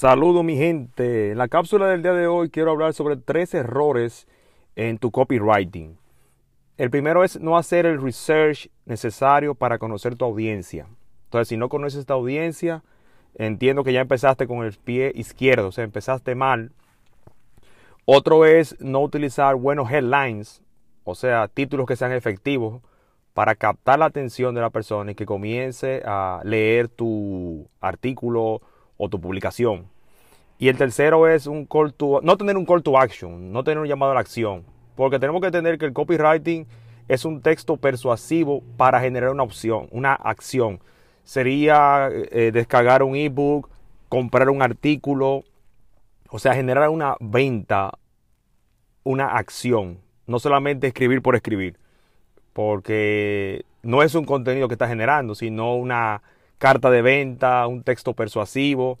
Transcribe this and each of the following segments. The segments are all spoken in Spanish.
Saludo mi gente. En la cápsula del día de hoy quiero hablar sobre tres errores en tu copywriting. El primero es no hacer el research necesario para conocer tu audiencia. Entonces, si no conoces esta audiencia, entiendo que ya empezaste con el pie izquierdo, o sea, empezaste mal. Otro es no utilizar buenos headlines, o sea, títulos que sean efectivos para captar la atención de la persona y que comience a leer tu artículo o tu publicación. Y el tercero es un call to, no tener un call to action, no tener un llamado a la acción, porque tenemos que entender que el copywriting es un texto persuasivo para generar una opción, una acción. Sería eh, descargar un ebook, comprar un artículo, o sea, generar una venta, una acción, no solamente escribir por escribir, porque no es un contenido que está generando, sino una carta de venta, un texto persuasivo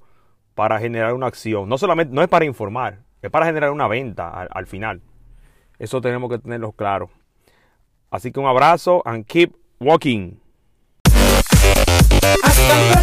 para generar una acción. No solamente, no es para informar, es para generar una venta al, final. Eso tenemos que tenerlo claro. Así que un abrazo and keep walking. Hasta